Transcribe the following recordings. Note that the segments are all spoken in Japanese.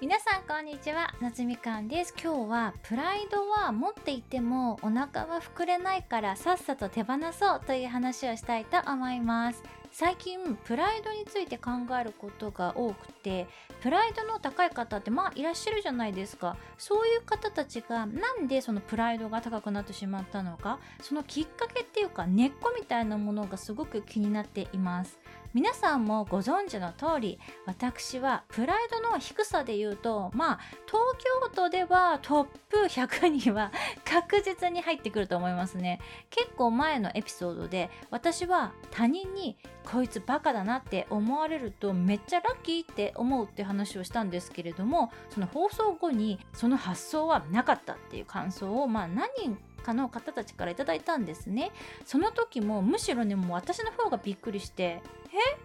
皆さんこんにちは。夏みかんです。今日はプライドは持っていてもお腹は膨れないからさっさと手放そうという話をしたいと思います。最近プライドについて考えることが多くてプライドの高い方ってまあいらっしゃるじゃないですか。そういう方たちがなんでそのプライドが高くなってしまったのかそのきっかけっていうか根っこみたいなものがすごく気になっています。皆さんもご存知の通り私はプライドの低さで言うとまあ東京都ではトップ100には確実に入ってくると思いますね。結構前のエピソードで私は他人にこいつバカだなって思われるとめっちゃラッキーって思うって話をしたんですけれどもその放送後にその発想はなかったっていう感想をまあ何人かの方たちから頂いたんですね。その時もむしろねもう私の方がびっくりしてえ？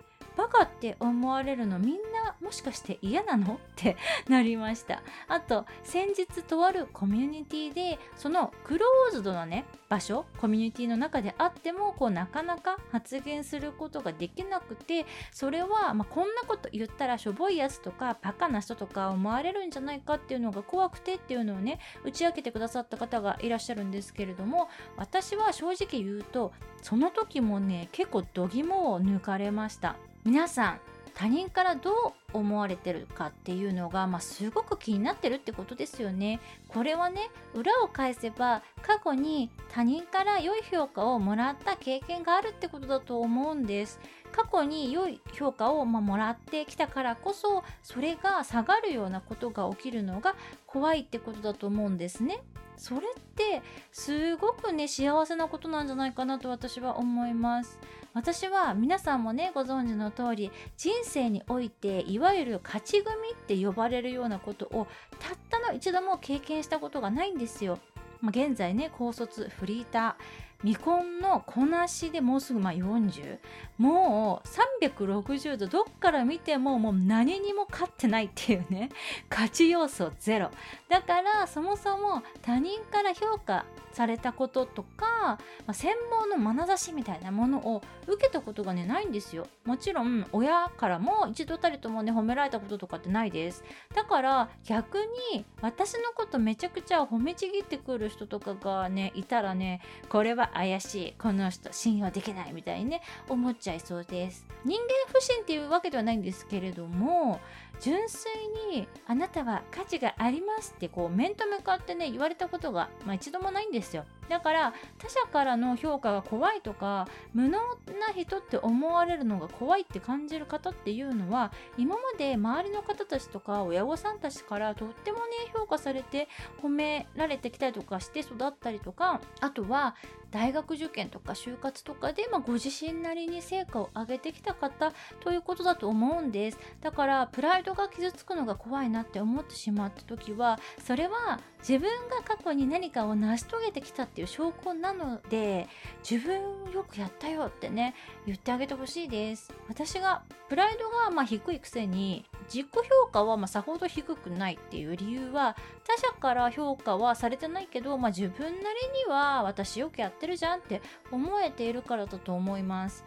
カって思われるのみんなもしかして嫌なの？って なりました。あと先日とあるコミュニティでそのクローズドなね場所コミュニティの中であってもこうなかなか発言することができなくてそれは、まあ、こんなこと言ったらしょぼいやつとかバカな人とか思われるんじゃないかっていうのが怖くてっていうのをね打ち明けてくださった方がいらっしゃるんですけれども私は正直言うとその時もね結構度肝を抜かれました。皆さん他人からどう思われてるかっていうのが、まあ、すごく気になってるってことですよね。これはね裏を返せば過去に他人から良い評価をもらった経験があるってことだと思うんです。過去に良い評価を、ま、もらってきたからこそそれが下がるようなことが起きるのが怖いってことだと思うんですね。それってすごくね幸せなことなんじゃないかなと私は思います。私は皆さんもねご存知の通り人生においていわゆる勝ち組って呼ばれるようなことをたったの一度も経験したことがないんですよ、現在ね高卒フリーター。未婚のこなしでもうすぐまあ40もう360度どっから見てももう何にも勝ってないっていうね。勝ち要素ゼロ。だからそもそも他人から評価されたこととか、まあ、専門の眼差しみたいなものを受けたことがねないんですよ。もちろん親からも一度たりともね褒められたこととかってないです。だから逆に私のことめちゃくちゃ褒めちぎってくる人とかがねいたらねこれは怪しい。この人信用できないみたいにね思っちゃいそうです。人間不信っていうわけではないんですけれども純粋にあなたは価値がありますってこう面と向かってね言われたことが、まあ、一度もないんですよ。だから他者からの評価が怖いとか無能な人って思われるのが怖いって感じる方っていうのは今まで周りの方たちとか親御さんたちからとってもね評価されて褒められてきたりとかして育ったりとかあとは大学受験とか就活とかで、まあ、ご自身なりに成果を上げてきた方ということだと思うんです。だからプライドが傷つくのが怖いなって思ってしまった時はそれは自分が過去に何かを成し遂げてきたっていう証拠なので自分よくやったよってね言ってあげてほしいです。私がプライドがま低いくせに自己評価はまさほど低くないっていう理由は他者から評価はされてないけど、まあ、自分なりには私よくやってるじゃんって思えているからだと思います。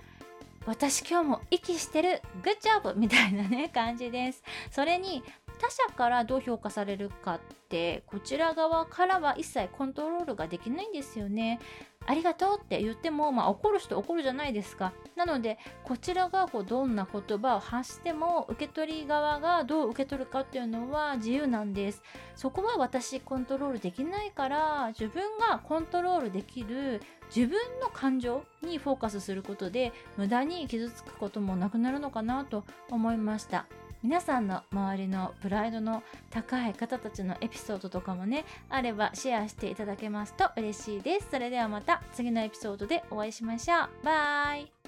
私今日も息してるグッジョブみたいなね感じです。それに他者からどう評価されるかってこちら側からは一切コントロールができないんですよね。ありがとうって言っても、まあ、怒る人怒るじゃないですか。なのでこちらがこうどんな言葉を発しても受け取り側がどう受け取るかっていうのは自由なんです。そこは私コントロールできないから自分がコントロールできる自分の感情にフォーカスすることで無駄に傷つくこともなくなるのかなと思いました。皆さんの周りのプライドの高い方たちのエピソードとかもねあればシェアしていただけますと嬉しいです。それではまた次のエピソードでお会いしましょう。バイ。